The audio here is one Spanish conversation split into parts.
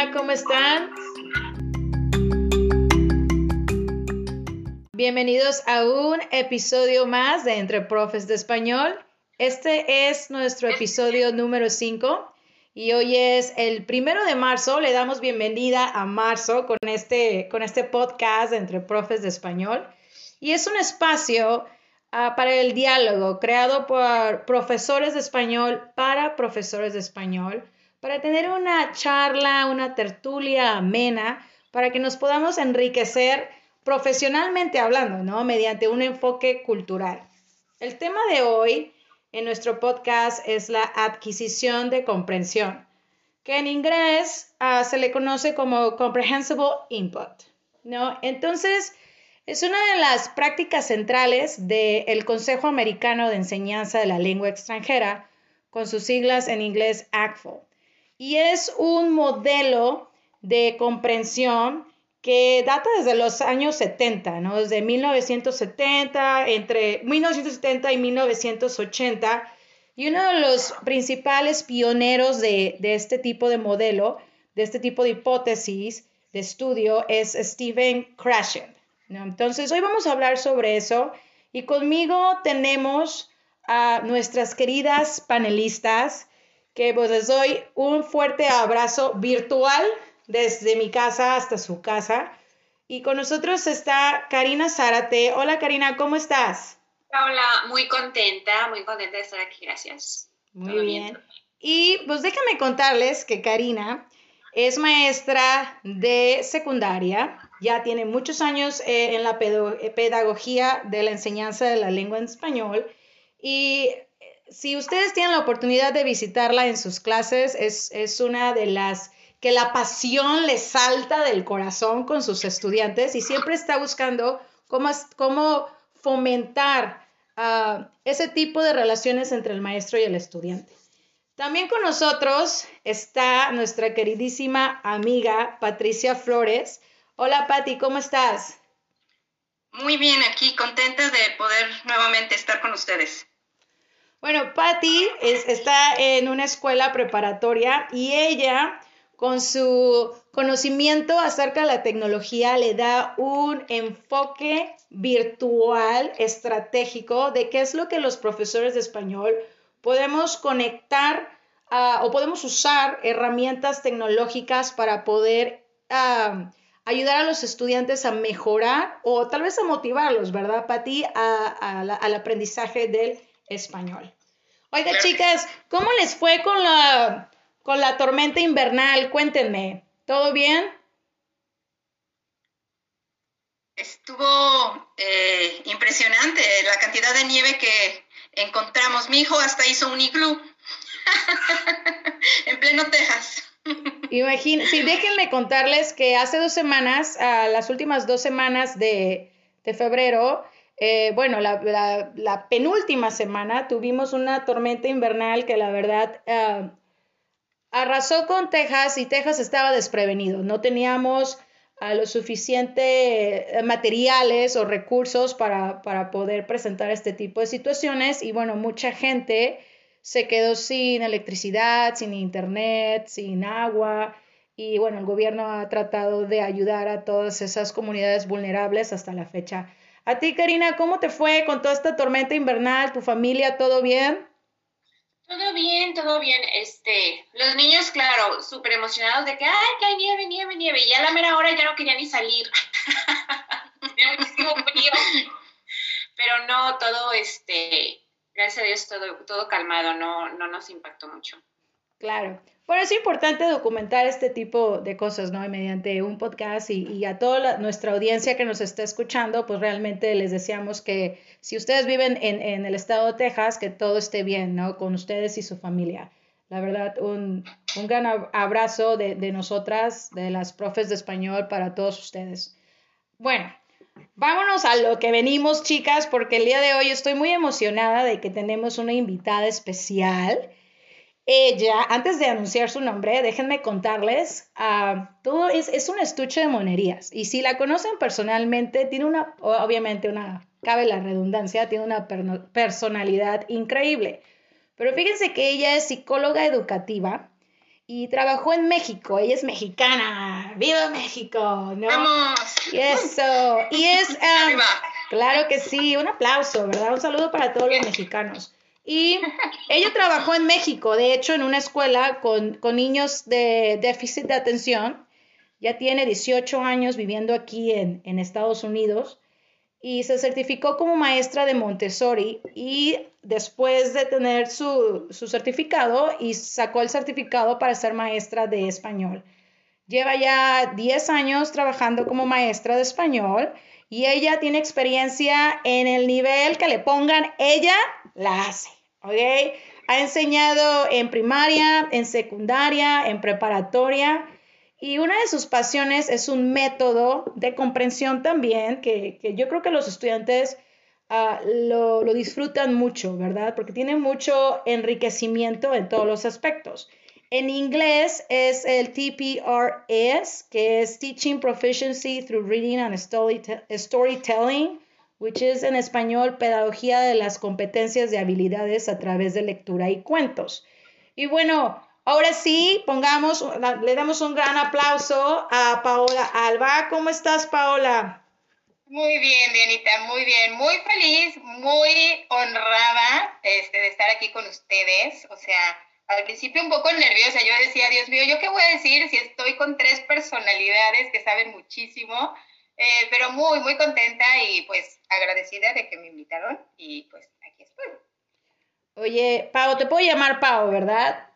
Hola, ¿cómo están? Bienvenidos a un episodio más de Entre Profes de Español. Este es nuestro episodio número 5 y hoy es el primero de marzo. Le damos bienvenida a marzo con este, con este podcast de Entre Profes de Español. Y es un espacio uh, para el diálogo creado por profesores de español para profesores de español para tener una charla, una tertulia amena, para que nos podamos enriquecer profesionalmente hablando, ¿no? Mediante un enfoque cultural. El tema de hoy en nuestro podcast es la adquisición de comprensión, que en inglés uh, se le conoce como comprehensible input, ¿no? Entonces, es una de las prácticas centrales del Consejo Americano de Enseñanza de la Lengua Extranjera, con sus siglas en inglés ACFL y es un modelo de comprensión que data desde los años 70, ¿no? Desde 1970, entre 1970 y 1980. Y uno de los principales pioneros de, este tipo de modelo, de este tipo de hipótesis de estudio, es Steven Krashen. ¿no? Entonces, hoy vamos a hablar sobre eso. Y conmigo tenemos a nuestras queridas panelistas, que pues les doy un fuerte abrazo virtual desde mi casa hasta su casa. Y con nosotros está Karina Zárate. Hola Karina, ¿cómo estás? Hola, muy contenta, muy contenta de estar aquí, gracias. Muy bien. Y pues déjame contarles que Karina es maestra de secundaria, ya tiene muchos años eh, en la pedagogía de la enseñanza de la lengua en español y si ustedes tienen la oportunidad de visitarla en sus clases, es, una de las que la pasión le salta del corazón con sus estudiantes y siempre está buscando cómo, cómo fomentar ah, ese tipo de relaciones entre el maestro y el estudiante. También con nosotros está nuestra queridísima amiga Patricia Flores. Hola Patti, ¿cómo estás? Muy bien, aquí contenta de poder nuevamente estar con ustedes. Bueno, Patty está en una escuela preparatoria y ella, con su conocimiento acerca de la tecnología, le da un enfoque virtual estratégico de qué es lo que los profesores de español podemos conectar o podemos usar herramientas tecnológicas para poder ayudar a los estudiantes a mejorar o tal vez a motivarlos, ¿verdad, Patti, al aprendizaje del español. Oiga, chicas, ¿cómo les fue con la, con la tormenta invernal? Cuéntenme, ¿todo bien? Estuvo eh, impresionante la cantidad de nieve que encontramos. Mi hijo hasta hizo un iglú en pleno Texas. Imagínense, sí, déjenme contarles que hace dos semanas, las últimas dos semanas de, de febrero, eh, bueno, la, penúltima semana tuvimos una tormenta invernal que la verdad ah, arrasó con Texas y Texas estaba desprevenido. No teníamos a los suficientes materiales o recursos para, para poder presentar este tipo de situaciones y bueno, mucha gente se quedó sin electricidad, sin internet, sin agua y bueno, el gobierno ha tratado de ayudar a todas esas comunidades vulnerables hasta la fecha. A ti, Karina, ¿cómo te fue con toda esta tormenta invernal? ¿Tu familia, todo bien? Todo bien, todo bien. Este, los niños, claro, súper emocionados de que, ay, que hay nieve, nieve, nieve. Y ya a la mera hora ya no quería ni salir. Muchísimo frío. Pero no, todo, este, gracias a Dios, todo, todo calmado, no, no nos impactó mucho. Claro. Bueno, es importante documentar este tipo de cosas, ¿no? Y mediante un podcast y, a toda nuestra audiencia que nos está escuchando, pues realmente les deseamos que si ustedes viven en, el estado de Texas, que todo esté bien, ¿no? Con ustedes y su familia. La verdad, un, un gran abrazo de, de nosotras, de las profes de español para todos ustedes. Bueno, vámonos a lo que venimos, chicas, porque el día de hoy estoy muy emocionada de que tenemos una invitada especial ella, antes de anunciar su nombre, déjenme contarles, uh, todo es, es, un estuche de monerías. Y si la conocen personalmente, tiene una, obviamente, una, cabe la redundancia, tiene una personalidad increíble. Pero fíjense que ella es psicóloga educativa y trabajó en México. Ella es mexicana. ¡Viva México! ¿no? ¡Vamos! Y eso. Y es. Um, claro que sí. Un aplauso, ¿verdad? Un saludo para todos los mexicanos. Y ella trabajó en México, de hecho, en una escuela con, niños de déficit de atención. Ya tiene 18 años viviendo aquí en, en Estados Unidos y se certificó como maestra de Montessori y después de tener su, su, certificado y sacó el certificado para ser maestra de español. Lleva ya 10 años trabajando como maestra de español y ella tiene experiencia en el nivel que le pongan, ella la hace, ¿ok? Ha enseñado en primaria, en secundaria, en preparatoria y una de sus pasiones es un método de comprensión también, que, yo creo que los estudiantes ah, lo, disfrutan mucho, ¿verdad? Porque tiene mucho enriquecimiento en todos los aspectos. En inglés es el TPRS, que es Teaching Proficiency Through Reading and Storytelling, which is en español Pedagogía de las competencias de habilidades a través de lectura y cuentos. Y bueno, Ahora sí, pongamos, le damos un gran aplauso a Paola Alba. ¿Cómo estás, Paola? Muy bien, Dianita, muy bien, muy feliz, muy honrada este, de estar aquí con ustedes. O sea, al principio un poco nerviosa, yo decía, Dios mío, ¿yo qué voy a decir si estoy con tres personalidades que saben muchísimo? Eh, pero muy, muy contenta y pues agradecida de que me invitaron y pues aquí estoy. Oye, Pau, te puedo llamar Pau, ¿verdad?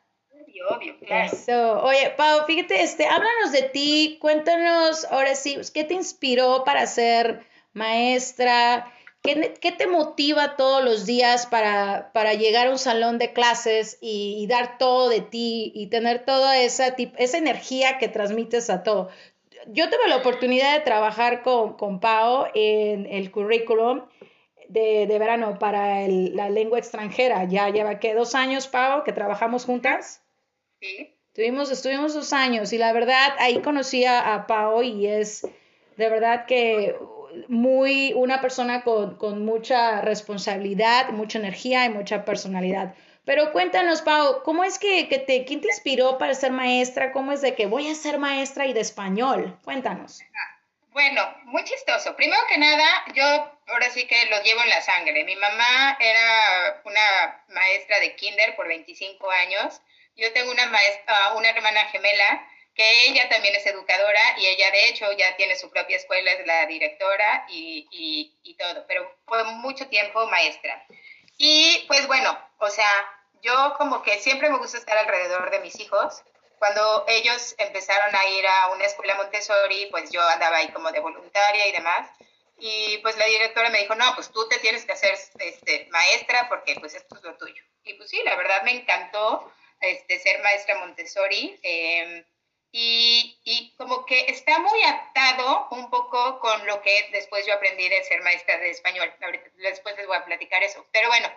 obvio, claro. Oye, Pau, fíjate, este, háblanos de ti, cuéntanos ahora sí, ¿qué te inspiró para ser maestra? ¿Qué, qué te motiva todos los días para, para, llegar a un salón de clases y, dar todo de ti y tener toda esa, esa energía que transmites a todo? Yo tuve la oportunidad de trabajar con, con Pau en el currículum de, de verano para la lengua extranjera. Ya lleva, ¿qué? ¿Dos años, Pau, que trabajamos juntas? Sí. Tuvimos, estuvimos dos años y la verdad ahí conocí a, Pau y es de verdad que muy una persona con, con, mucha responsabilidad, mucha energía y mucha personalidad. Pero cuéntanos, Pau, ¿cómo es que, que, te, quién te inspiró para ser maestra? ¿Cómo es de que voy a ser maestra y de español? Cuéntanos. Bueno, muy chistoso. Primero que nada, yo ahora sí que lo llevo en la sangre. Mi mamá era una maestra de kinder por 25 años yo tengo una maestra, una hermana gemela que ella también es educadora y ella de hecho ya tiene su propia escuela, es la directora y, y, y todo, pero fue mucho tiempo maestra. Y pues bueno, o sea, yo como que siempre me gusta estar alrededor de mis hijos. Cuando ellos empezaron a ir a una escuela Montessori, pues yo andaba ahí como de voluntaria y demás. Y pues la directora me dijo, no, pues tú te tienes que hacer este, maestra porque pues esto es lo tuyo. Y pues sí, la verdad me encantó este, ser maestra Montessori. Em, y, y, como que está muy atado un poco con lo que después yo aprendí de ser maestra de español. Ahorita, después les voy a platicar eso. Pero bueno,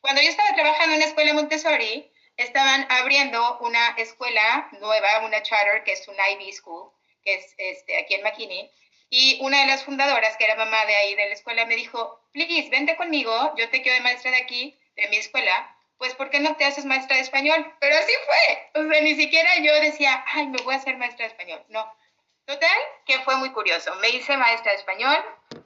cuando yo estaba trabajando en la escuela Montessori, estaban abriendo una escuela nueva, una charter, que es un IB School, que es este, aquí en McKinney. Y una de las fundadoras, que era mamá de ahí de la escuela, me dijo, please, vente conmigo, yo te quiero de maestra de aquí, de mi escuela, pues ¿por qué no te haces maestra de español? Pero así fue. O sea, ni siquiera yo decía, ay, me voy a hacer maestra de español. No. Total, que fue muy curioso. Me hice maestra de español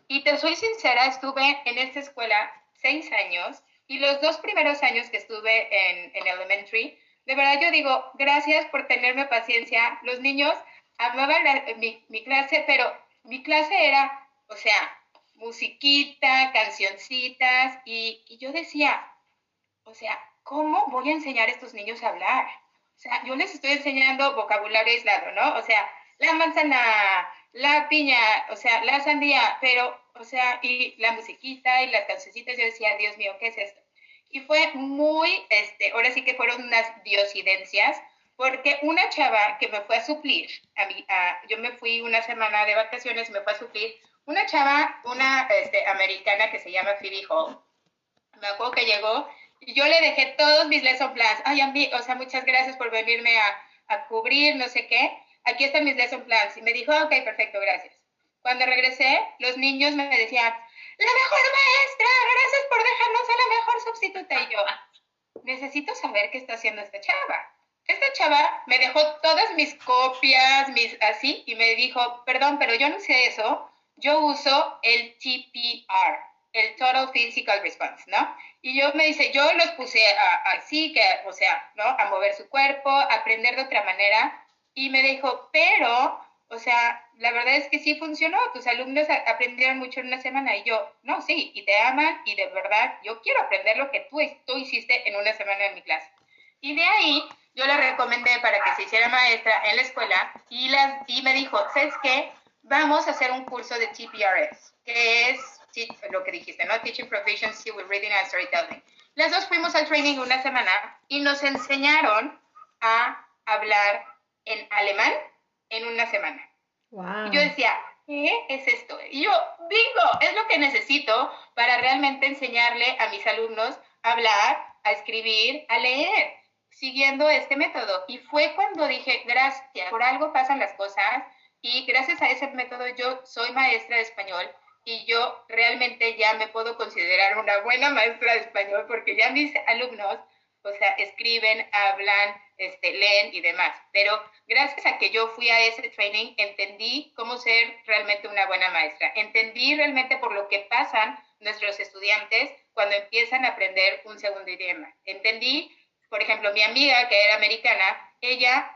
y te soy sincera, estuve en esta escuela seis años y los dos primeros años que estuve en, en elementary, de verdad yo digo, gracias por tenerme paciencia. Los niños amaban mi, clase, pero mi clase era, o sea, musiquita, cancioncitas y yo decía, o sea, ¿cómo voy a enseñar a estos niños a hablar? O sea, yo les estoy enseñando vocabulario aislado, ¿no? O sea, la manzana, la piña, o sea, la sandía, pero, o sea, y la musiquita y las cancioncitas, yo decía, Dios mío, ¿qué es esto? Y fue muy, este, ahora sí que fueron unas diosidencias, porque una chava que me fue a suplir, a mí, yo me fui una semana de vacaciones, me fue a suplir, una chava, una este, americana que se llama Phoebe Hall, me acuerdo que llegó y yo le dejé todos mis lesson plans. Ay, mí, o sea, muchas gracias por venirme a, a, cubrir, no sé qué. Aquí están mis lesson plans. Y me dijo, ok, perfecto, gracias. Cuando regresé, los niños me decían, la mejor maestra, gracias por dejarnos a la mejor sustituta. Y yo, necesito saber qué está haciendo esta chava. esta chava me dejó todas mis copias, mis así, y me dijo, perdón, pero yo no sé eso, yo uso el TPR, el Total Physical Response, ¿no? Y yo me dice, yo los puse así, que, o sea, ¿no? A mover su cuerpo, a aprender de otra manera, y me dijo, pero, o sea, la verdad es que sí funcionó, tus alumnos aprendieron mucho en una semana, y yo, no, sí, y te aman, y de verdad, yo quiero aprender lo que tú, tú hiciste en una semana en mi clase. Y de ahí yo le recomendé para que se hiciera maestra en la escuela y, las, y me dijo, ¿sabes qué? Vamos a hacer un curso de TPRS, que es lo que dijiste, ¿no? Teaching Proficiency with Reading and Storytelling. Las dos fuimos al training una semana y nos enseñaron a hablar en alemán en una semana. Wow. Y yo decía, ¿qué es esto? Y yo, bingo, es lo que necesito para realmente enseñarle a mis alumnos a hablar, a escribir, a leer siguiendo este método. Y fue cuando dije, gracias, por algo pasan las cosas y gracias a ese método yo soy maestra de español y yo realmente ya me puedo considerar una buena maestra de español porque ya mis alumnos, o sea, escriben, hablan, este, leen y demás. Pero gracias a que yo fui a ese training, entendí cómo ser realmente una buena maestra. Entendí realmente por lo que pasan nuestros estudiantes cuando empiezan a aprender un segundo idioma. Entendí por ejemplo, mi amiga que era americana, ella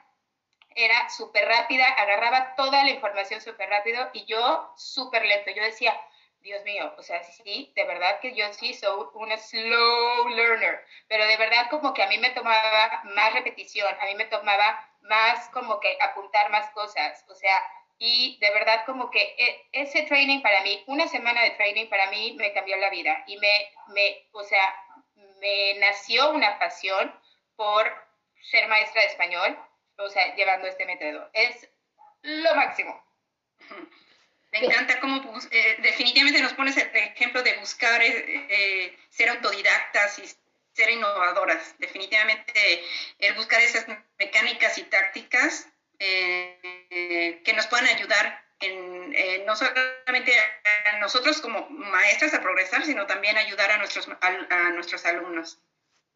era súper rápida, agarraba toda la información súper rápido y yo súper lento. Yo decía, Dios mío, o sea, sí, de verdad que yo sí soy una slow learner, pero de verdad como que a mí me tomaba más repetición, a mí me tomaba más como que apuntar más cosas, o sea, y de verdad como que e, ese training para mí, una semana de training para mí me cambió la vida y me, me o sea, me nació una pasión por ser maestra de español, o sea, llevando este método. Es lo máximo. Me encanta cómo eh, definitivamente nos pones el ejemplo de buscar eh, eh, ser autodidactas y ser innovadoras. Definitivamente el buscar esas mecánicas y tácticas que nos puedan ayudar en, no solamente a nosotros como maestras a progresar, sino también ayudar a nuestros, a nuestros alumnos.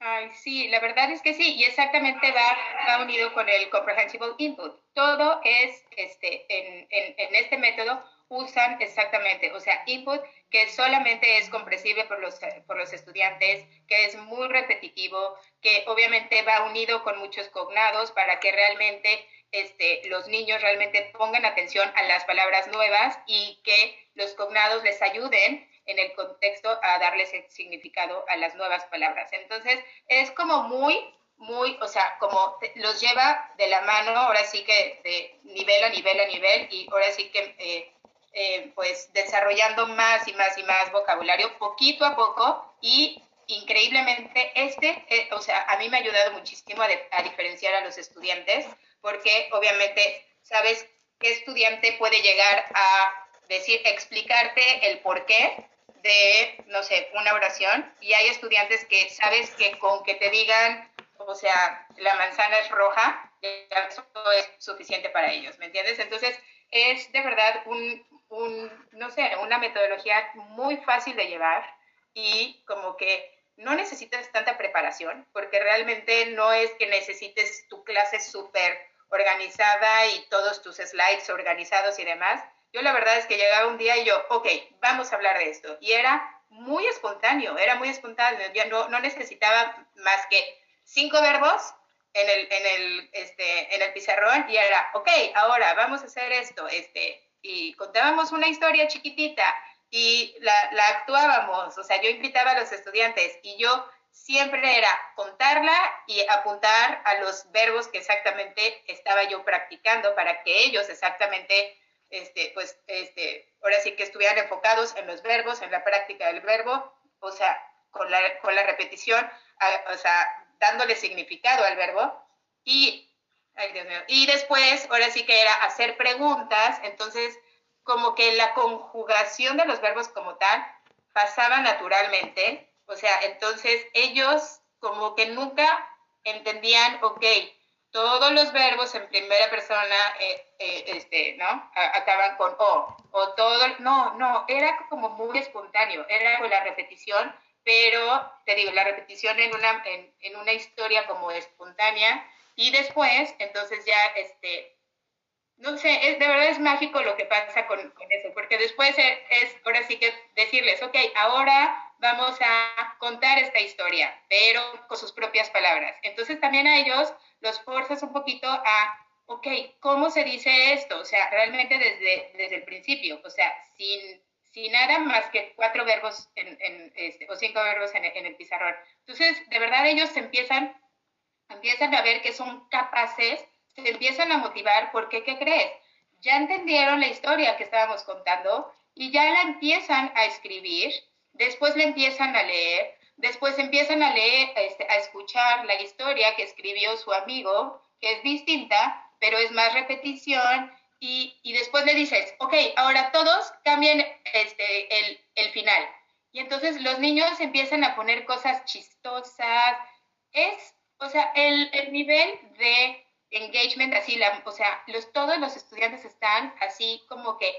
Ay, sí, la verdad es que sí, y exactamente va, va unido con el comprehensible input. Todo es, este, en, en, en, este método usan exactamente, o sea, input que solamente es comprensible por los, por los estudiantes, que es muy repetitivo, que obviamente va unido con muchos cognados para que realmente este, los niños realmente pongan atención a las palabras nuevas y que los cognados les ayuden en el contexto a darles significado a las nuevas palabras. Entonces, es como muy, muy, o sea, como los lleva de la mano, ahora sí que de nivel a nivel a nivel, y ahora sí que, eh, eh, pues, desarrollando más y más y más vocabulario, poquito a poco, y increíblemente, este, eh, o sea, a mí me ha ayudado muchísimo a, a diferenciar a los estudiantes, porque obviamente sabes qué estudiante puede llegar a decir, explicarte el por qué de, no sé, una oración y hay estudiantes que sabes que con que te digan, o sea, la manzana es roja, eso es suficiente para ellos, ¿me entiendes? Entonces, es de verdad un, un, no sé, una metodología muy fácil de llevar y como que no necesitas tanta preparación, porque realmente no es que necesites tu clase súper organizada y todos tus slides organizados y demás, yo la verdad es que llegaba un día y yo, ok, vamos a hablar de esto. Y era muy espontáneo, era muy espontáneo. Yo no, no necesitaba más que cinco verbos en el, en el, este, en el pizarrón y era, ok, ahora vamos a hacer esto. Este, y contábamos una historia chiquitita y la, la actuábamos. O sea, yo invitaba a los estudiantes y yo siempre era contarla y apuntar a los verbos que exactamente estaba yo practicando para que ellos exactamente este, pues, este, ahora sí que estuvieran enfocados en los verbos, en la práctica del verbo, o sea, con la, repetición, o sea, dándole significado al verbo. Y, ay Dios mío, y después, ahora sí que era hacer preguntas, entonces, como que la conjugación de los verbos como tal pasaba naturalmente, o sea, entonces ellos como que nunca entendían, ok, todos los verbos en primera persona, eh, eh, este, ¿no? acaban con o, o todo, no, no, era como muy espontáneo, era con la repetición, pero te digo, la repetición en una, en, una historia como espontánea Y después, entonces ya, este, no sé, es, de verdad es mágico lo que pasa con, eso, porque después es, es, ahora sí que decirles, ok, ahora vamos a contar esta historia, pero con sus propias palabras. Entonces también a ellos los forzas un poquito a, ok, ¿cómo se dice esto? O sea, realmente desde, desde el principio, o sea, sin, sin nada más que cuatro verbos en, este, o cinco verbos en, en el pizarrón. Entonces, de verdad ellos empiezan, empiezan a ver que son capaces se empiezan a motivar porque, ¿qué crees? Ya entendieron la historia que estábamos contando y ya la empiezan a escribir, después la empiezan a leer, después empiezan a leer, este, a escuchar la historia que escribió su amigo, que es distinta, pero es más repetición, y, y después le dices, ok, ahora todos cambien este, el, el final. Y entonces los niños empiezan a poner cosas chistosas. Es, o sea, el, el nivel de engagement, así, o sea, los, todos los estudiantes están así como que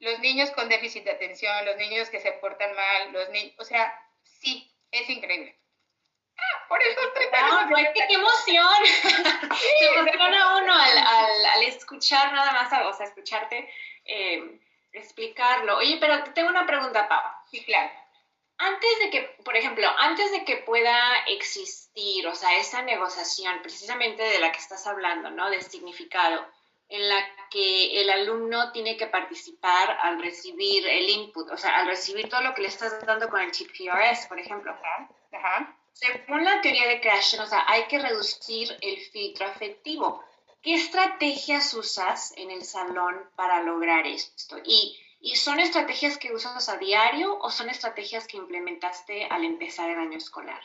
los niños con déficit de atención, los niños que se portan mal, los niños, o sea, sí, es increíble. Ah, por eso estoy tan no, qué, emoción. se emociona uno al, al, al, escuchar nada más, o sea, escucharte eh, explicarlo. Oye, pero te tengo una pregunta, Pau. Sí, claro antes de que, por ejemplo, antes de que pueda existir, o sea, esa negociación precisamente de la que estás hablando, ¿no? De significado, en la que el alumno tiene que participar al recibir el input, o sea, al recibir todo lo que le estás dando con el chip PRS, por ejemplo. Ajá, Según la teoría de Crash, o sea, hay que reducir el filtro afectivo. ¿Qué estrategias usas en el salón para lograr esto? Y ¿Y son estrategias que usas a diario o son estrategias que implementaste al empezar el año escolar?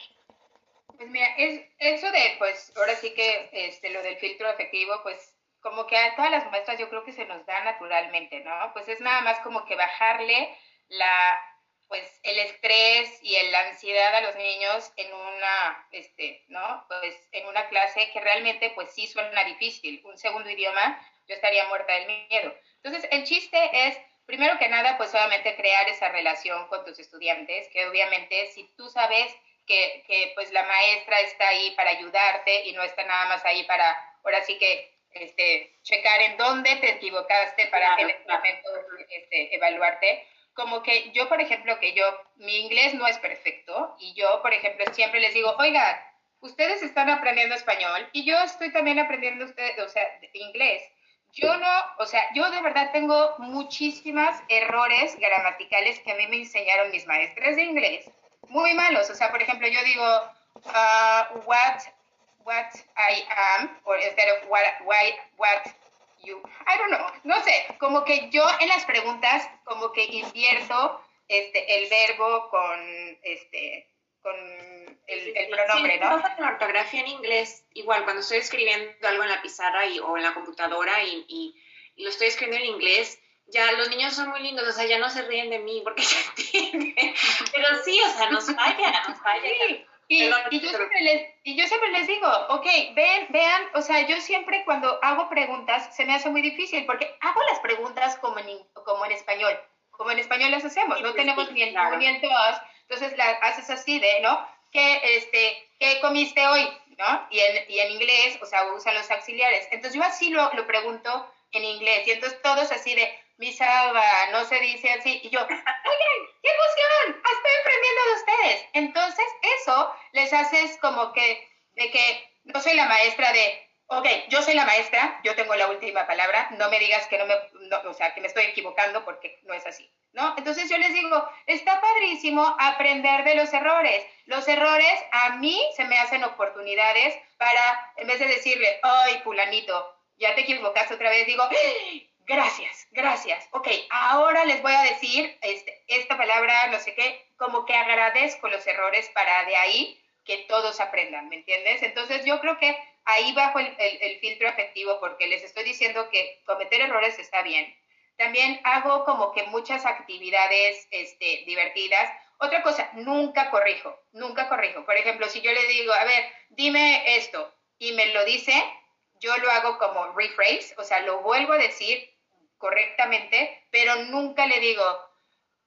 Pues mira, es, eso de, pues ahora sí que este, lo del filtro efectivo, pues como que a todas las muestras yo creo que se nos da naturalmente, ¿no? Pues es nada más como que bajarle la, pues el estrés y la ansiedad a los niños en una, este, ¿no? Pues en una clase que realmente pues sí suena difícil. Un segundo idioma, yo estaría muerta del miedo. Entonces, el chiste es primero que nada, pues obviamente crear esa relación con tus estudiantes, que obviamente si tú sabes que, que, pues la maestra está ahí para ayudarte y no está nada más ahí para, ahora sí que, este, checar en dónde te equivocaste para en este momento este, evaluarte. Como que yo, por ejemplo, que yo, mi inglés no es perfecto y yo, por ejemplo, siempre les digo, oiga, ustedes están aprendiendo español y yo estoy también aprendiendo usted, o sea, inglés yo no, o sea, yo de verdad tengo muchísimos errores gramaticales que a mí me enseñaron mis maestras de inglés, muy malos. O sea, por ejemplo, yo digo, uh, what, what I am, or instead of what, why, what you, I don't know, no sé, como que yo en las preguntas, como que invierto este, el verbo con, este, con el, el pronombre, ¿no? la ortografía en inglés, igual cuando estoy escribiendo algo en la pizarra y, o en la computadora y, y, lo estoy escribiendo en inglés, ya los niños son muy lindos, o sea, ya no se ríen de mí porque se entiende. Pero sí, o sea, nos falla, nos falla. Y, y, yo siempre les, y yo siempre les digo, ok, ven, vean, o sea, yo siempre cuando hago preguntas se me hace muy difícil porque hago las preguntas como en, como en español, como en español las hacemos, no pues tenemos ni el ni el entonces la haces así de, ¿no? ¿Qué, este, ¿qué comiste hoy? ¿No? Y en, y en inglés, o sea, usan los auxiliares. Entonces yo así lo, lo pregunto en inglés. Y entonces todos así de, mi salva, no se dice así. Y yo, oigan, qué emoción, estoy aprendiendo de ustedes. Entonces eso les haces como que, de que no soy la maestra de, ok, yo soy la maestra, yo tengo la última palabra, no me digas que no me, no, o sea, que me estoy equivocando porque no es así. ¿no? Entonces yo les digo, está padrísimo aprender de los errores. Los errores a mí se me hacen oportunidades para, en vez de decirle, ay, fulanito, ya te equivocaste otra vez, digo, gracias, gracias. Ok, ahora les voy a decir este, esta palabra, no sé qué, como que agradezco los errores para de ahí que todos aprendan, ¿me entiendes? Entonces yo creo que ahí bajo el, filtro efectivo porque les estoy diciendo que cometer errores está bien, también hago como que muchas actividades este, divertidas. Otra cosa, nunca corrijo, nunca corrijo. Por ejemplo, si yo le digo, a ver, dime esto y me lo dice, yo lo hago como rephrase, o sea, lo vuelvo a decir correctamente, pero nunca le digo,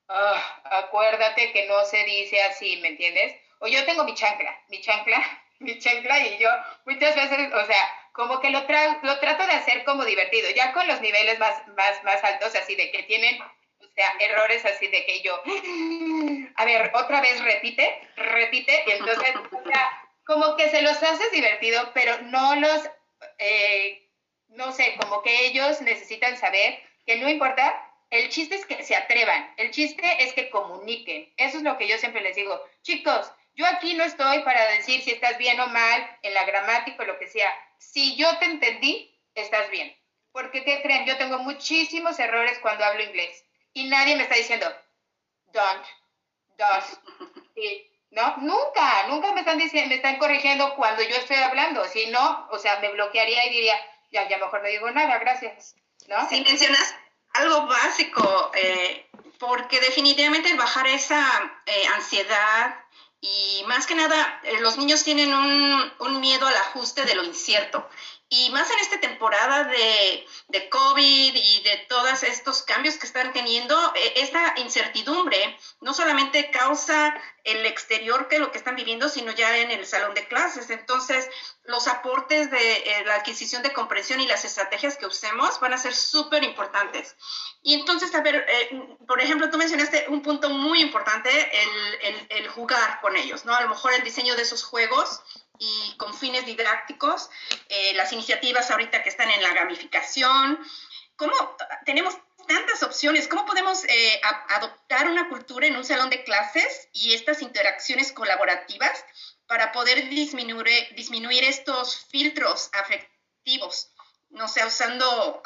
oh, acuérdate que no se dice así, ¿me entiendes? O yo tengo mi chancla, mi chancla, mi chancla y yo muchas veces, o sea, como que lo, lo trato de hacer como divertido, ya con los niveles más, más, más altos, así de que tienen, o sea, errores así de que yo, a ver, otra vez repite, repite, y entonces, o sea, como que se los haces divertido, pero no los, eh, no sé, como que ellos necesitan saber que no importa, el chiste es que se atrevan, el chiste es que comuniquen, eso es lo que yo siempre les digo, chicos, yo aquí no estoy para decir si estás bien o mal en la gramática o lo que sea. Si yo te entendí, estás bien. Porque, ¿qué creen? Yo tengo muchísimos errores cuando hablo inglés. Y nadie me está diciendo, don't, does, ¿no? Nunca, nunca me están diciendo, me están corrigiendo cuando yo estoy hablando. Si no, o sea, me bloquearía y diría, ya, ya mejor no digo nada, gracias. ¿No? Si mencionas algo básico, eh, porque definitivamente bajar esa eh, ansiedad y más que nada, eh, los niños tienen un, un, miedo al ajuste de lo incierto. Y más en esta temporada de, de, COVID y de todos estos cambios que están teniendo, eh, esta incertidumbre no solamente causa el exterior que lo que están viviendo, sino ya en el salón de clases. Entonces, los aportes de eh, la adquisición de comprensión y las estrategias que usemos van a ser súper importantes. Y entonces, a ver, eh, por ejemplo, tú mencionaste un punto muy importante, el, el, el, jugar con ellos, ¿no? A lo mejor el diseño de esos juegos y con fines didácticos, eh, las iniciativas ahorita que están en la gamificación, ¿cómo tenemos tantas opciones. ¿Cómo podemos eh, adoptar una cultura en un salón de clases y estas interacciones colaborativas para poder disminuir, disminuir estos filtros afectivos? No sé, usando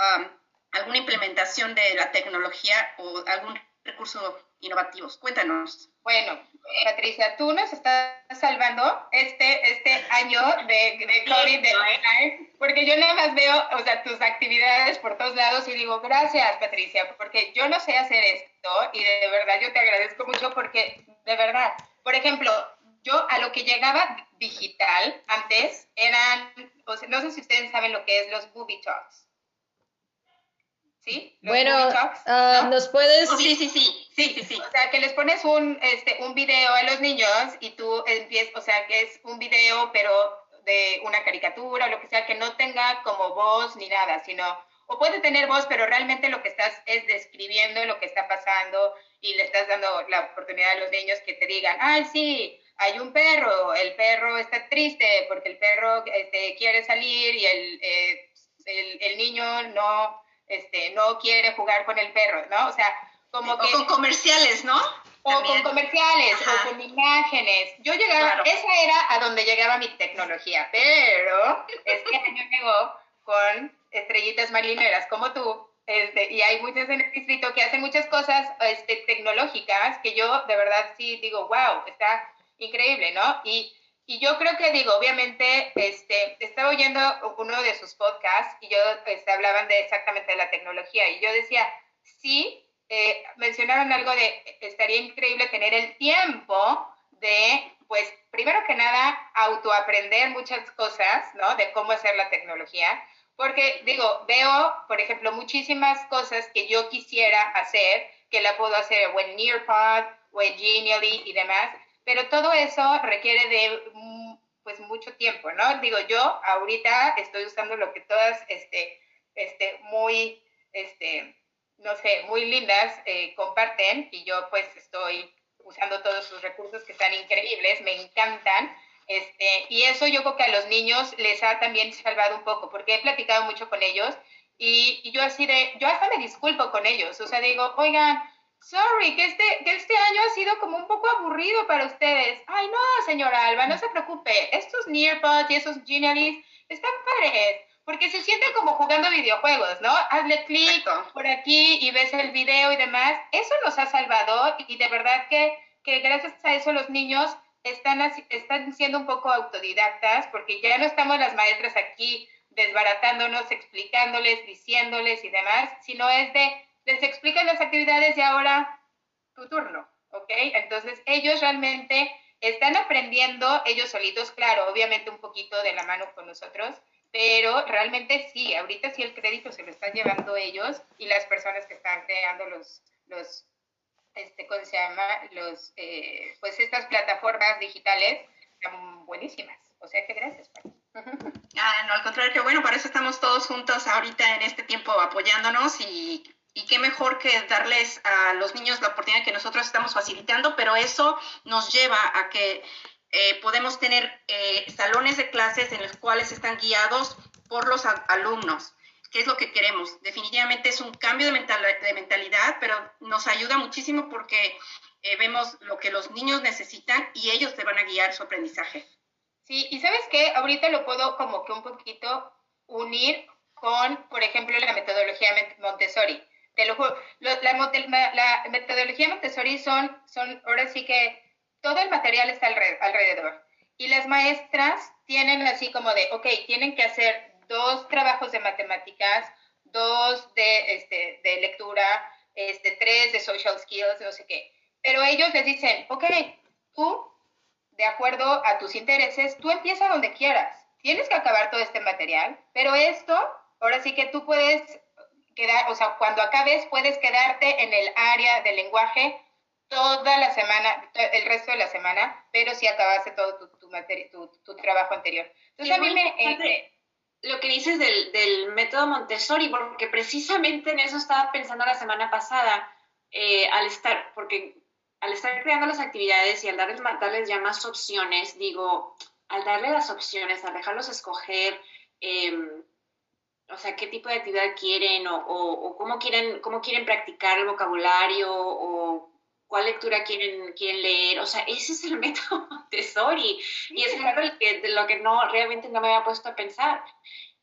alguna implementación de la tecnología o algún recurso innovativo. Cuéntanos. Bueno, Patricia, tú nos estás salvando este, este año de, de COVID, de porque yo nada más veo, o sea, tus actividades por todos lados y digo, gracias, Patricia, porque yo no sé hacer esto y de verdad yo te agradezco mucho porque, de verdad, por ejemplo, yo a lo que llegaba digital antes eran, no sé si ustedes saben lo que es los booby talks. ¿Sí? bueno, ah, ¿nos puedes...? sí, sí, sí, sí, sí, sí. O sea, que les pones un, este, un video a los niños y tú empiezas, o sea, que es un video, pero de una caricatura o lo que sea, que no tenga como voz ni nada, sino, o puede tener voz, pero realmente lo que estás es describiendo lo que está pasando y le estás dando la oportunidad a los niños que te digan, ay, sí, hay un perro, el perro está triste porque el perro este, quiere salir y el, eh, el, el niño no este, no quiere jugar con el perro, ¿no? O sea, como que... O con comerciales, ¿no? O con comerciales, o con imágenes. Yo llegaba, esa era a donde llegaba mi tecnología, pero este año llegó con estrellitas marineras como tú, este, y hay muchas en el distrito que hacen muchas cosas este, tecnológicas que yo de verdad sí digo, wow, está increíble, ¿no? Y y yo creo que digo, obviamente, este, estaba oyendo uno de sus podcasts y yo este, hablaban de exactamente de la tecnología y yo decía, sí, eh, mencionaron algo de, estaría increíble tener el tiempo de, pues, primero que nada, autoaprender muchas cosas, ¿no? De cómo hacer la tecnología. Porque, digo, veo, por ejemplo, muchísimas cosas que yo quisiera hacer, que la puedo hacer o en Nearpod o en Genially y demás, pero todo eso requiere de mm, pues mucho tiempo, ¿no? Digo, yo ahorita estoy usando lo que todas, este, este, muy, este, no sé, muy lindas eh, comparten y yo pues estoy usando todos sus recursos que están increíbles, me encantan. Este, y eso yo creo que a los niños les ha también salvado un poco, porque he platicado mucho con ellos y, y yo así de, yo hasta me disculpo con ellos, o sea, digo, oigan, Sorry, que este, que este año ha sido como un poco aburrido para ustedes. Ay, no, señora Alba, no se preocupe. Estos Nearpods y esos Genialies están padres, porque se sienten como jugando videojuegos, ¿no? Hazle clic por aquí y ves el video y demás. Eso nos ha salvado y de verdad que, que gracias a eso los niños están, están siendo un poco autodidactas, porque ya no estamos las maestras aquí desbaratándonos, explicándoles, diciéndoles y demás, sino es de les explican las actividades y ahora tu turno, ¿ok? Entonces ellos realmente están aprendiendo ellos solitos, claro, obviamente un poquito de la mano con nosotros, pero realmente sí, ahorita sí el crédito se lo están llevando ellos y las personas que están creando los, los este, ¿cómo se llama? Los, eh, pues estas plataformas digitales están buenísimas. O sea que gracias. Ah, no, al contrario, que bueno, para eso estamos todos juntos ahorita en este tiempo apoyándonos y, y qué mejor que darles a los niños la oportunidad que nosotros estamos facilitando, pero eso nos lleva a que eh, podemos tener eh, salones de clases en los cuales están guiados por los alumnos. ¿Qué es lo que queremos? Definitivamente es un cambio de, de mentalidad, pero nos ayuda muchísimo porque eh, vemos lo que los niños necesitan y ellos te van a guiar su aprendizaje. Sí, y sabes qué, ahorita lo puedo como que un poquito unir con, por ejemplo, la metodología Montessori. Te lo juro, la, la, metodología Montessori son, son, ahora sí que todo el material está alrededor. Y las maestras tienen así como de, ok, tienen que hacer dos trabajos de matemáticas, dos de, este, de lectura, este, tres de social skills, no sé qué. Pero ellos les dicen, ok, tú, de acuerdo a tus intereses, tú empieza donde quieras. Tienes que acabar todo este material, pero esto, ahora sí que tú puedes quedar, o sea, cuando acabes, puedes quedarte en el área del lenguaje toda la semana, el resto de la semana, pero si acabaste todo tu, tu, tu, trabajo anterior. Entonces a mí me... Eh, lo que dices del, del, método Montessori, porque precisamente en eso estaba pensando la semana pasada, eh, al estar, porque al estar creando las actividades y al darles, darles ya más opciones, digo, al darle las opciones, al dejarlos escoger, em, o sea, qué tipo de actividad quieren o, o, cómo, quieren, cómo quieren practicar el vocabulario o cuál lectura quieren, quieren leer, o sea, ese es el método Montessori y es algo de lo que no, realmente no me había puesto a pensar.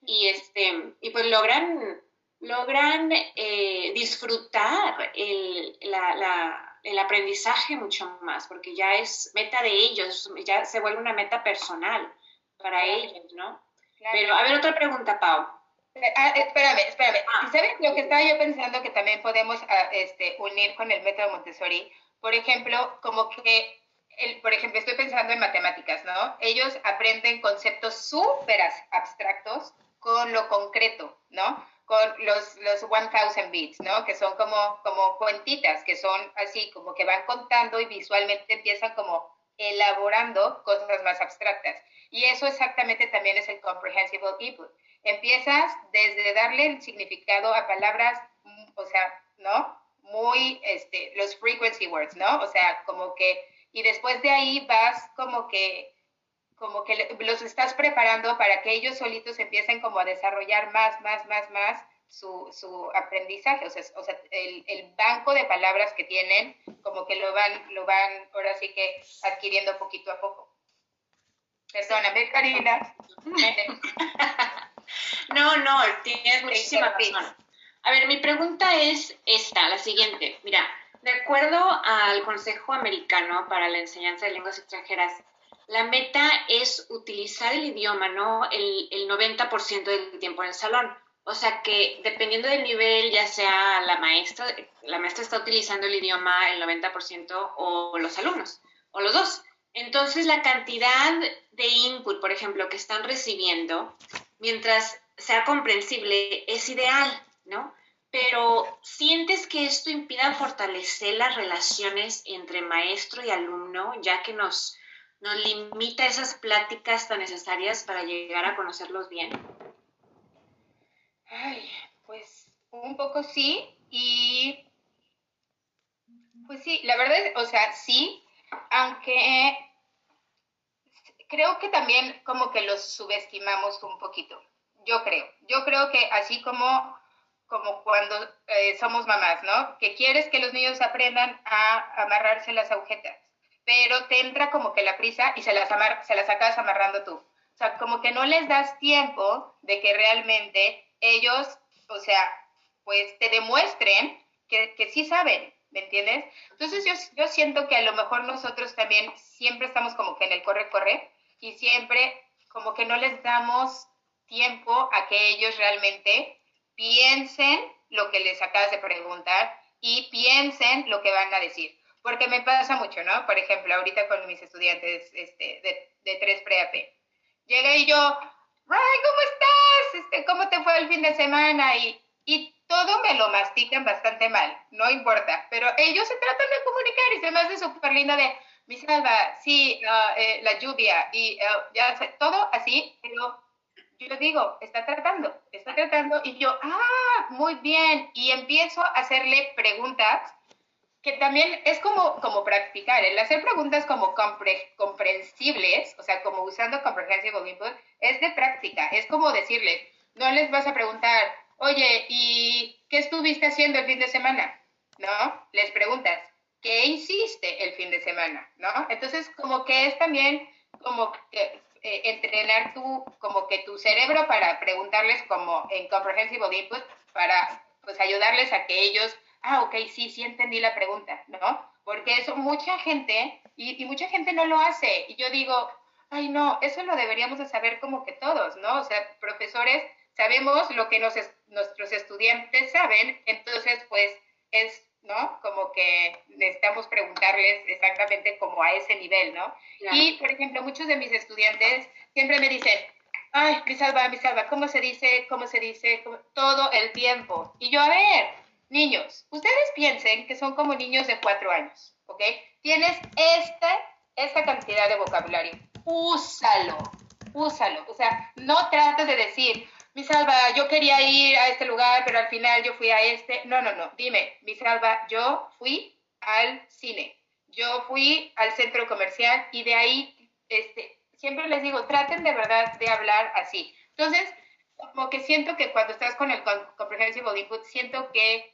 Y, este, y pues logran, logran eh, disfrutar el, la, el aprendizaje mucho más, porque ya es meta de ellos, ya se vuelve una meta personal para ellos, ¿no? Pero, a ver, otra pregunta, Pau. Eh, ah, espérame, espérame. Ah. ¿Sabes lo que estaba yo pensando que también podemos ah, este, unir con el método Montessori? Por ejemplo, como que, el, por ejemplo, estoy pensando en matemáticas, ¿no? Ellos aprenden conceptos súper abstractos con lo concreto, ¿no? Con los, los 1000 bits, ¿no? Que son como, como cuentitas, que son así, como que van contando y visualmente empiezan como elaborando cosas más abstractas. Y eso exactamente también es el comprehensible input empiezas desde darle el significado a palabras, mm, o sea, ¿no? Muy, este, los frequency words, ¿no? O sea, como que, y después de ahí vas como que, como que los estás preparando para que ellos solitos empiecen como a desarrollar más, más, más, más su, su aprendizaje, o sea, o sea el, el, banco de palabras que tienen, como que lo van, lo van ahora sí que adquiriendo poquito a poco. Perdóname, Karina. No, no, tienes muchísima razón. A ver, mi pregunta es esta, la siguiente. Mira, de acuerdo al Consejo Americano para la Enseñanza de Lenguas Extranjeras, la meta es utilizar el idioma, ¿no? El, el 90% del tiempo en el salón. O sea que dependiendo del nivel, ya sea la maestra, la maestra está utilizando el idioma el 90% o los alumnos, o los dos. Entonces, la cantidad de input, por ejemplo, que están recibiendo, mientras sea comprensible, es ideal, ¿no? Pero ¿sientes que esto impida fortalecer las relaciones entre maestro y alumno, ya que nos, limita esas pláticas tan necesarias para llegar a conocerlos bien? Ay, pues un poco sí, y pues sí, la verdad, o sea, sí, aunque creo que también como que los subestimamos un poquito. Yo creo. Yo creo que así como, como cuando eh, somos mamás, ¿no? Que quieres que los niños aprendan a amarrarse las agujetas, pero te entra como que la prisa y se las, se las acabas amarrando tú. O sea, como que no les das tiempo de que realmente ellos, o sea, pues te demuestren que, que sí saben, ¿me entiendes? Entonces yo, yo siento que a lo mejor nosotros también siempre estamos como que en el corre-corre y siempre como que no les damos tiempo a que ellos realmente piensen lo que les acabas de preguntar y piensen lo que van a decir. Porque me pasa mucho, ¿no? Por ejemplo, ahorita con mis estudiantes este, de, de 3 pre-AP. Llega y yo, Ryan, ¿cómo estás? Este, ¿Cómo te fue el fin de semana? Y, y todo me lo mastican bastante mal, no importa. Pero ellos se tratan de comunicar y se me hace súper lindo de, mi salva, sí, eh, la lluvia y eh, ya todo así, pero yo digo, está tratando, está tratando y yo, ah, muy bien, y empiezo a hacerle preguntas que también es como, como practicar, el hacer preguntas como comprensibles, o sea, como usando comprehensible input, es de práctica, es como decirles, no les vas a preguntar, oye, ¿y qué estuviste haciendo el fin de semana? ¿No? Les preguntas, ¿qué hiciste el fin de semana? ¿No? Entonces, como que es también como que, eh, entrenar tu, como que tu cerebro para preguntarles como en comprehensible input, para pues ayudarles a que ellos ah, ok, sí, sí entendí la pregunta, ¿no? Porque eso mucha gente, y, mucha gente no lo hace, y yo digo, ay, no, eso lo deberíamos de saber como que todos, ¿no? O sea, profesores, sabemos lo que nuestros estudiantes saben, entonces, pues, es, ¿no? Como que necesitamos preguntarles exactamente como a ese nivel, ¿no? Y, por ejemplo, muchos de mis estudiantes siempre me dicen, ay, mi salva, mi salva, ¿cómo se dice? ¿Cómo se dice? Todo el tiempo. Y yo, a ver, Niños, ustedes piensen que son como niños de cuatro años, ¿ok? Tienes esta, esta cantidad de vocabulario. Úsalo, úsalo. O sea, no trates de decir, mi salva, yo quería ir a este lugar, pero al final yo fui a este. No, no, no. Dime, mi salva, yo fui al cine, yo fui al centro comercial y de ahí, este, siempre les digo, traten de verdad de hablar así. Entonces, como que siento que cuando estás con el comprehensive input, siento que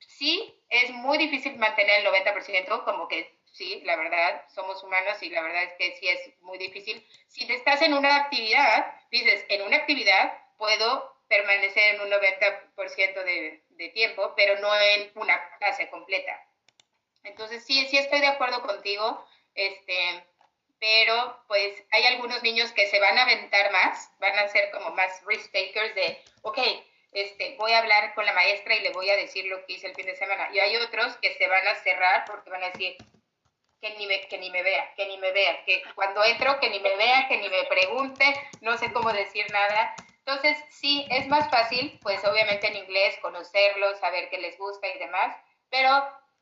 sí, es muy difícil mantener el 90%, como que sí, la verdad, somos humanos y la verdad es que sí es muy difícil. Si estás en una actividad, dices, en una actividad puedo permanecer en un 90% de, de tiempo, pero no en una clase completa. Entonces, sí, sí estoy de acuerdo contigo, este, pero pues hay algunos niños que se van a aventar más, van a ser como más risk takers de, ok, este, voy a hablar con la maestra y le voy a decir lo que hice el fin de semana. Y hay otros que se van a cerrar porque van a decir que ni me, que ni me vea, que ni me vea, que cuando entro que ni me vea, que ni me pregunte, no sé cómo decir nada. Entonces, sí, es más fácil, pues obviamente en inglés, conocerlos, saber qué les gusta y demás, pero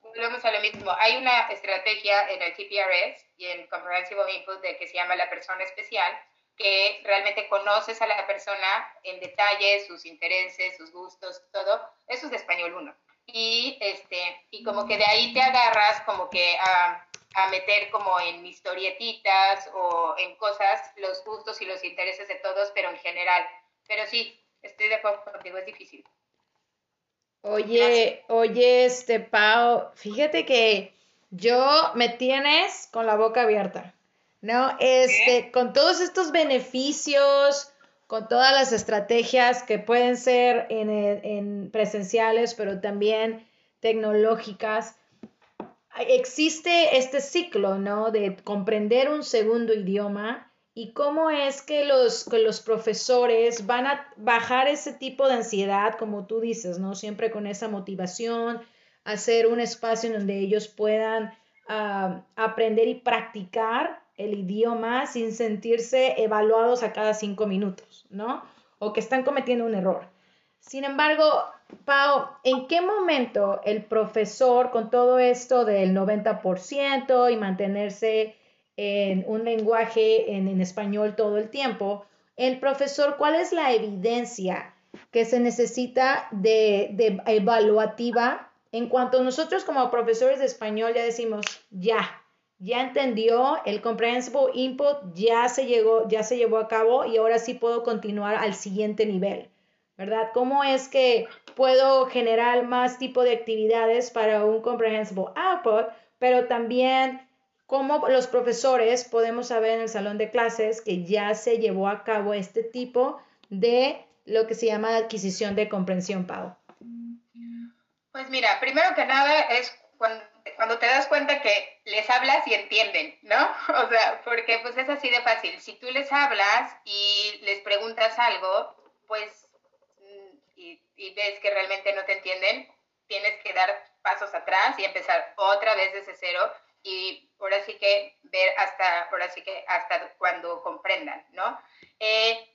volvemos a lo mismo. Hay una estrategia en el TPRS y en Comprehensive Input de que se llama la persona especial, que realmente conoces a la persona en detalle, sus intereses, sus gustos, todo, eso es de español uno. Y, este, y como que de ahí te agarras como que a, a meter como en historietitas o en cosas los gustos y los intereses de todos, pero en general. Pero sí, estoy de acuerdo contigo, es difícil. Oye, oye, este Pau, fíjate que yo me tienes con la boca abierta. ¿no? Este, con todos estos beneficios, con todas las estrategias que pueden ser en, presenciales, pero también tecnológicas, existe este ciclo, ¿no? De comprender un segundo idioma y cómo es que los, los profesores van a bajar ese tipo de ansiedad, como tú dices, ¿no? Siempre con esa motivación, hacer un espacio en donde ellos puedan ah, aprender y practicar el idioma sin sentirse evaluados a cada cinco minutos, ¿no? O que están cometiendo un error. Sin embargo, Pau, ¿en qué momento el profesor, con todo esto del 90% y mantenerse en un lenguaje en, español todo el tiempo, el profesor, ¿cuál es la evidencia que se necesita de, de evaluativa en cuanto nosotros como profesores de español ya decimos, ya, ya entendió, el comprehensible input ya se, llegó, ya se llevó a cabo y ahora sí puedo continuar al siguiente nivel, ¿verdad? ¿Cómo es que puedo generar más tipo de actividades para un comprehensible output, pero también cómo los profesores podemos saber en el salón de clases que ya se llevó a cabo este tipo de lo que se llama adquisición de comprensión, Pau? Pues mira, primero que nada es cuando te das cuenta que les hablas y entienden, ¿no? O sea, porque pues es así de fácil. Si tú les hablas y les preguntas algo, pues, mm, y ves que realmente no te entienden, tienes que dar pasos atrás y empezar otra vez desde cero y ahora sí que ver hasta, ahora sí que hasta cuando comprendan, ¿no? Eh,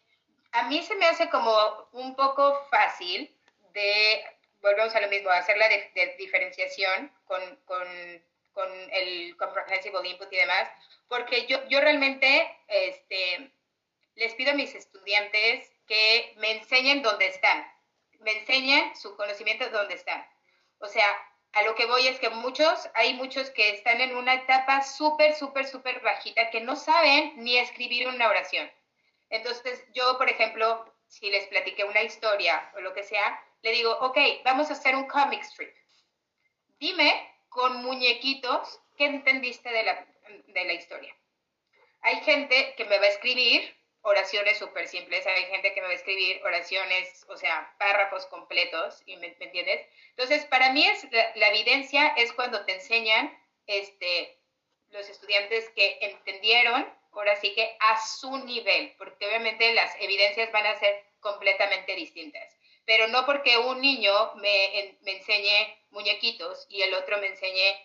a mí se me hace como un poco fácil de volvemos a lo mismo, hacer la de, diferenciación con, con, con el comprehensive input y demás, porque yo, yo realmente este, les pido a mis estudiantes que me enseñen dónde están, me enseñen su conocimiento dónde están. O sea, a lo que voy es que muchos, hay muchos que están en una etapa súper, súper, súper bajita que no saben ni escribir una oración. Entonces, yo, por ejemplo, si les platiqué una historia o lo que sea, le digo, ok, vamos a hacer un comic strip. Dime con muñequitos qué entendiste de la, de la historia. Hay gente que me va a escribir oraciones súper simples, hay gente que me va a escribir oraciones, o sea, párrafos completos, y me, entiendes? Entonces, para mí la, evidencia es cuando te enseñan este, los estudiantes que entendieron, ahora sí que a su nivel, porque obviamente las evidencias van a ser completamente distintas. Pero no porque un niño me, me enseñe muñequitos y el otro me enseñe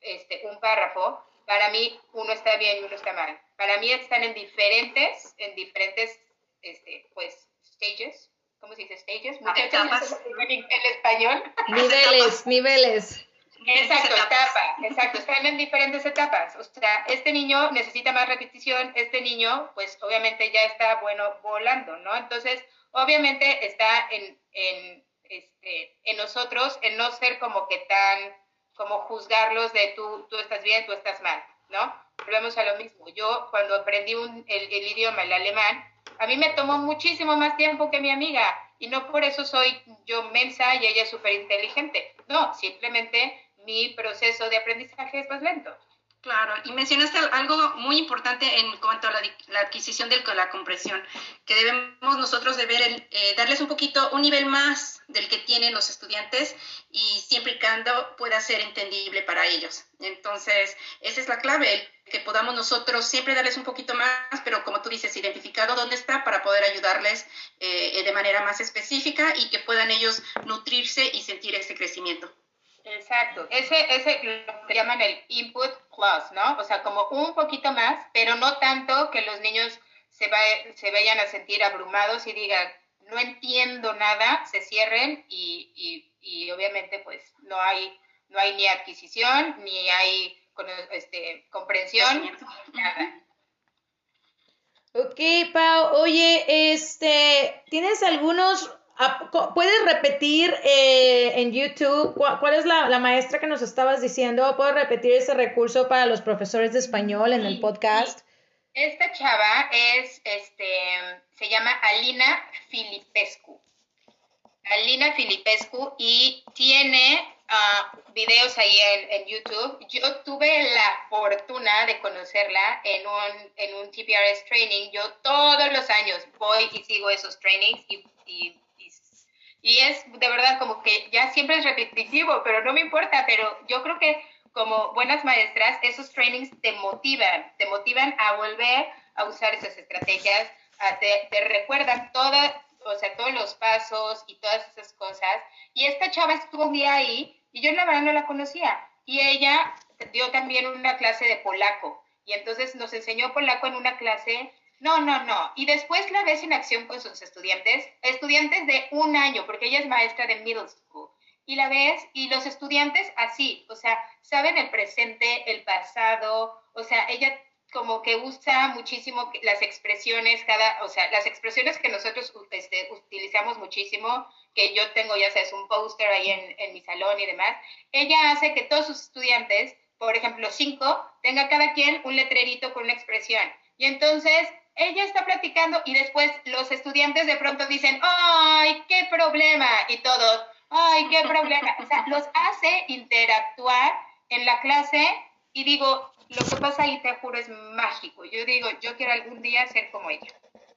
este, un párrafo, para mí uno está bien y uno está mal. Para mí están en diferentes, en diferentes, este, pues, stages. ¿Cómo se dice stages? Etapas. En, español. Niveles, niveles. Exacto, etapa, exacto, están en diferentes etapas. O sea, este niño necesita más repetición, este niño, pues obviamente ya está, bueno, volando, ¿no? Entonces, obviamente está en, en, este, en nosotros, en no ser como que tan como juzgarlos de tú, tú estás bien, tú estás mal, ¿no? Volvemos a lo mismo. Yo cuando aprendí un, el, el, idioma, el alemán, a mí me tomó muchísimo más tiempo que mi amiga y no por eso soy yo mensa y ella súper inteligente. No, simplemente mi proceso de aprendizaje es más lento. Claro, y mencionaste algo muy importante en cuanto a la, adquisición de la compresión, que debemos nosotros de eh, darles un poquito, un nivel más del que tienen los estudiantes y siempre y cuando pueda ser entendible para ellos. Entonces, esa es la clave, que podamos nosotros siempre darles un poquito más, pero como tú dices, identificado dónde está para poder ayudarles eh, de manera más específica y que puedan ellos nutrirse y sentir ese crecimiento. Exacto, ese, ese lo que llaman el input plus, ¿no? O sea, como un poquito más, pero no tanto que los niños se, se vayan a sentir abrumados y digan, no entiendo nada, se cierren y, y, obviamente pues no hay, no hay ni adquisición, ni hay este, comprensión, nada. Ok, Pau, oye, este, ¿tienes algunos ¿Puedes repetir eh, en YouTube cuál, es la, maestra que nos estabas diciendo? ¿Puedes repetir ese recurso para los profesores de español en el podcast? Esta chava es, este, se llama Alina Filipescu. Alina Filipescu y tiene ah, videos ahí en, YouTube. Yo tuve la fortuna de conocerla en un, en un TPRS training. Yo todos los años voy y sigo esos trainings y, y y es de verdad como que ya siempre es repetitivo, pero no me importa, pero yo creo que como buenas maestras, esos trainings te motivan, te motivan a volver a usar esas estrategias, te, recuerdan todas, o sea, todos los pasos y todas esas cosas. Y esta chava estuvo un día ahí y yo la verdad no la conocía. Y ella dio también una clase de polaco. Y entonces nos enseñó polaco en una clase no, no, no. Y después la ves en acción con sus estudiantes, estudiantes de un año, porque ella es maestra de middle school. Y la ves y los estudiantes así, o sea, saben el presente, el pasado, o sea, ella como que usa muchísimo las expresiones, cada, o sea, las expresiones que nosotros este, utilizamos muchísimo, que yo tengo, ya sabes, un póster ahí en, en mi salón y demás, ella hace que todos sus estudiantes, por ejemplo, cinco, tenga cada quien un letrerito con una expresión. Y entonces ella está platicando y después los estudiantes de pronto dicen, ay, qué problema, y todos, ay, qué problema. O sea, los hace interactuar en la clase y digo, lo que pasa ahí, te juro, es mágico. Yo digo, yo quiero algún día ser como ella.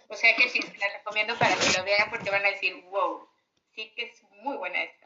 O sea que sí, les recomiendo para que lo vean porque van a decir, wow, sí que es muy buena esta.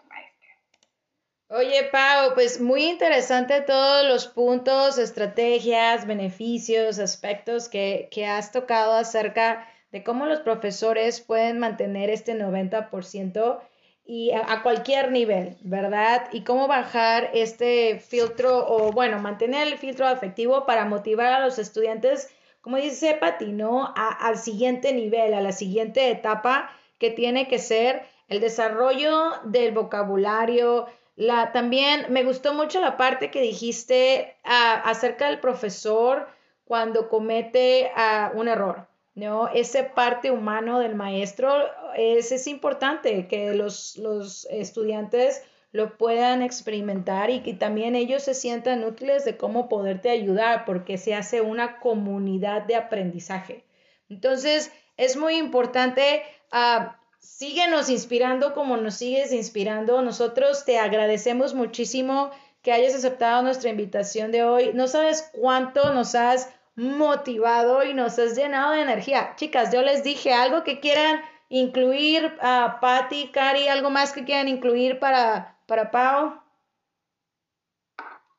Oye, Pau, pues muy interesante todos los puntos, estrategias, beneficios, aspectos que, que has tocado acerca de cómo los profesores pueden mantener este 90% y a, cualquier nivel, ¿verdad? Y cómo bajar este filtro o, bueno, mantener el filtro afectivo para motivar a los estudiantes, como dice Pati, ¿no? al siguiente nivel, a la siguiente etapa que tiene que ser el desarrollo del vocabulario, La, también me gustó mucho la parte que dijiste ah, acerca del profesor cuando comete ah, un error, ¿no? Ese parte humano del maestro es, es importante que los, los estudiantes lo puedan experimentar y que también ellos se sientan útiles de cómo poderte ayudar porque se hace una comunidad de aprendizaje. Entonces, es muy importante, uh, síguenos inspirando como nos sigues inspirando. Nosotros te agradecemos muchísimo que hayas aceptado nuestra invitación de hoy. No sabes cuánto nos has motivado y nos has llenado de energía. Chicas, yo les dije algo que quieran incluir a Patti, Cari, algo más que quieran incluir para, para Pau.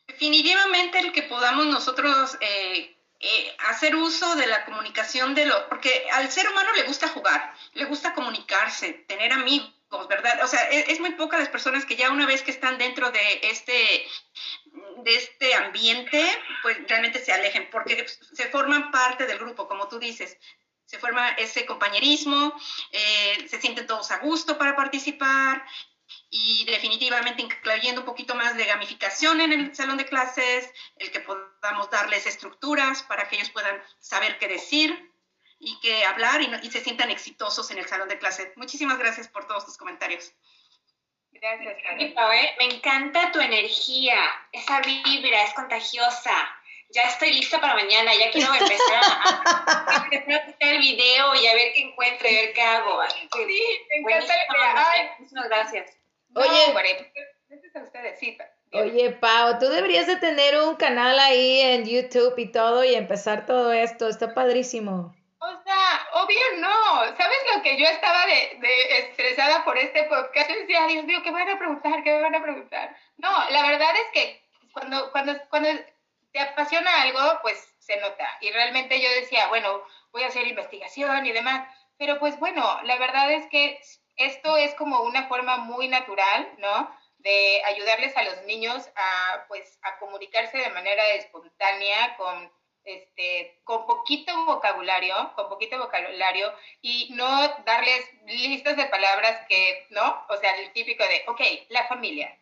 Definitivamente el que podamos nosotros eh, eh, hacer uso de la comunicación de lo, porque al ser humano le gusta jugar, le gusta comunicarse, tener amigos, ¿verdad? O sea, es, es, muy pocas las personas que ya una vez que están dentro de este, de este ambiente, pues realmente se alejen, porque se forman parte del grupo, como tú dices. Se forma ese compañerismo, eh, se sienten todos a gusto para participar, y definitivamente incluyendo un poquito más de gamificación en el salón de clases, el que podamos darles estructuras para que ellos puedan saber qué decir y qué hablar y, se sientan exitosos en el salón de clases. Muchísimas gracias por todos tus comentarios. Gracias, ¿eh? Me encanta tu energía, esa vibra es contagiosa. Ya estoy lista para mañana, ya quiero empezar a, hacer el video y a ver qué encuentro y a ver qué hago. Sí, me encanta la Muchísimas gracias. Oye, Oye, Pau, tú deberías de tener un canal ahí en YouTube y todo y empezar todo esto. Está padrísimo. O sea, obvio no. ¿Sabes lo que yo estaba de, de estresada por este podcast? Yo decía, Dios mío, ¿qué van a preguntar? ¿Qué me van a preguntar? No, la verdad es que cuando, cuando, cuando te apasiona algo, pues se nota. Y realmente yo decía, bueno, voy a hacer investigación y demás. Pero pues bueno, la verdad es que esto es como una forma muy natural, ¿no? De ayudarles a los niños a, pues, a comunicarse de manera espontánea, con, este, con poquito vocabulario, con poquito vocabulario, y no darles listas de palabras que, ¿no? O sea, el típico de, ok, la familia,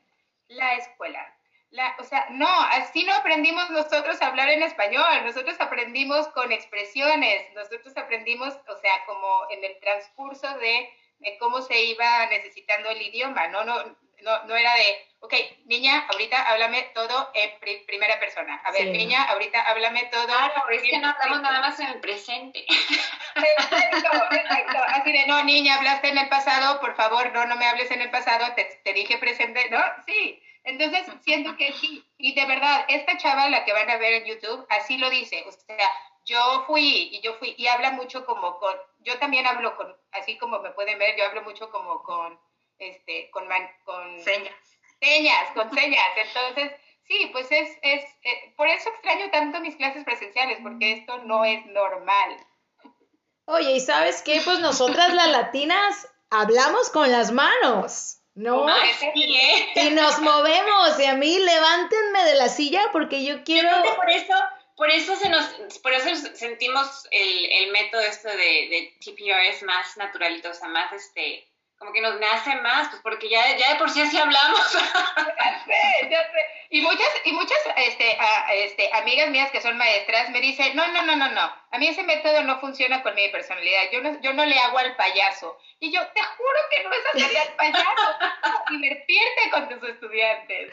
la escuela, la, o sea, no, así no aprendimos nosotros a hablar en español, nosotros aprendimos con expresiones, nosotros aprendimos, o sea, como en el transcurso de de cómo se iba necesitando el idioma, ¿no? No, no, no era de, ok, niña, ahorita háblame todo en primera persona. A ver, niña, ahorita háblame todo. Claro, es que no hablamos nada más en el presente. Exacto, exacto. Así de, no, niña, hablaste en el pasado, por favor, no, no me hables en el pasado, te, te dije presente, ¿no? Sí. Entonces, siento que sí. Y de verdad, esta chava, la que van a ver en YouTube, así lo dice. O sea, yo fui y yo fui y habla mucho como con, yo también hablo con, así como me pueden ver, yo hablo mucho como con, este, con, con señas. Señas, con señas. Entonces, sí, pues es, es, eh, por eso extraño tanto mis clases presenciales, porque esto no es normal. Oye, ¿y sabes qué? Pues nosotras las latinas hablamos con las manos. ¿No? ¿eh? Y nos movemos, y a mí levántenme de la silla porque yo quiero... Yo por eso por eso se nos, por eso sentimos el, el método esto de, de TPRS más naturalito, o sea, más este, como que nos nace más, pues porque ya, ya de por sí así hablamos. Ya sé, ya sé. Y muchas, y muchas este, este, amigas mías que son maestras me dicen, no, no, no, no, no, a mí ese método no funciona con mi personalidad, yo no, yo no le hago al payaso. Y yo, te juro que no es hacerle al payaso, divertirte con tus estudiantes.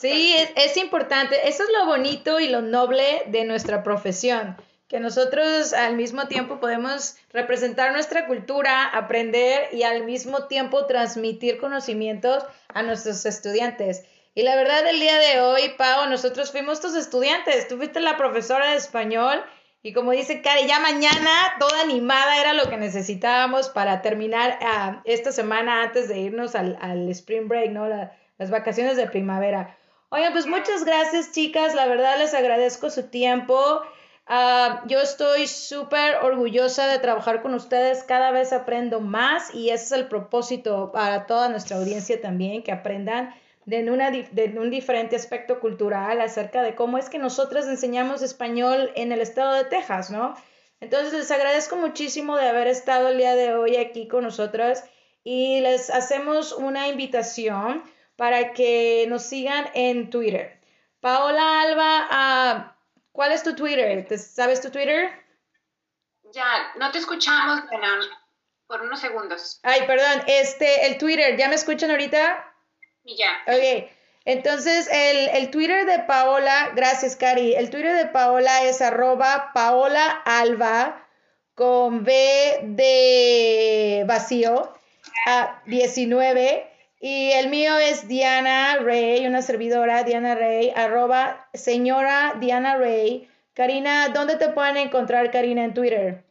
Sí, es, es, importante. Eso es lo bonito y lo noble de nuestra profesión, que nosotros al mismo tiempo podemos representar nuestra cultura, aprender y al mismo tiempo transmitir conocimientos a nuestros estudiantes. Y la verdad, el día de hoy, Pau, nosotros fuimos tus estudiantes. Tú fuiste la profesora de español y como dice Cari, ya mañana toda animada era lo que necesitábamos para terminar uh, esta semana antes de irnos al, al spring break, ¿no? La, las vacaciones de primavera. Oigan, pues muchas gracias, chicas. La verdad les agradezco su tiempo. Uh, yo estoy súper orgullosa de trabajar con ustedes. Cada vez aprendo más y ese es el propósito para toda nuestra audiencia también, que aprendan de, una, de un diferente aspecto cultural acerca de cómo es que nosotras enseñamos español en el estado de Texas, ¿no? Entonces les agradezco muchísimo de haber estado el día de hoy aquí con nosotras y les hacemos una invitación para que nos sigan en Twitter. Paola Alba, ah, ¿cuál es tu Twitter? ¿Sabes tu Twitter? Ya, no te escuchamos, por unos segundos. Ay, perdón, este, el Twitter, ¿ya me escuchan ahorita? Ya. Ok, entonces el, el Twitter de Paola, gracias Cari, el Twitter de Paola es arroba Paola Alba con B de vacío a 19 y el mío es Diana Rey, una servidora, Diana Rey, arroba señora Diana Rey. Karina, ¿dónde te pueden encontrar, Karina, en Twitter?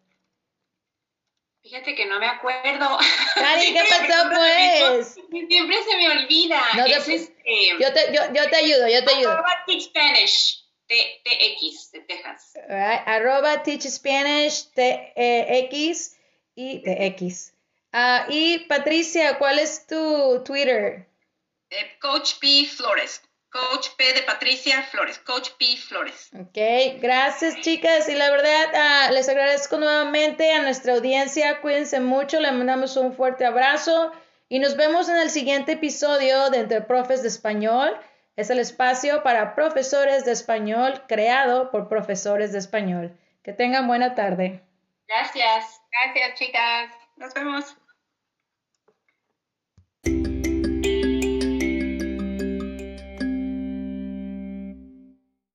Fíjate que no me acuerdo. Cari, ¿qué pasó, pues? Siempre se me olvida. No este, yo, te, yo, yo, te ayudo, yo te ayudo. Arroba Teach Spanish, TX, de Texas. arroba Teach Spanish, TX y TX. Uh, y Patricia, ¿cuál es tu Twitter? Eh, Coach P. Flores. Coach P de Patricia Flores. Coach P. Flores. Ok, gracias chicas. Y la verdad, uh, les agradezco nuevamente a nuestra audiencia. Cuídense mucho. Les mandamos un fuerte abrazo. Y nos vemos en el siguiente episodio de Entre Profes de Español. Es el espacio para profesores de español creado por profesores de español. Que tengan buena tarde. Gracias. Gracias, chicas. Nos vemos.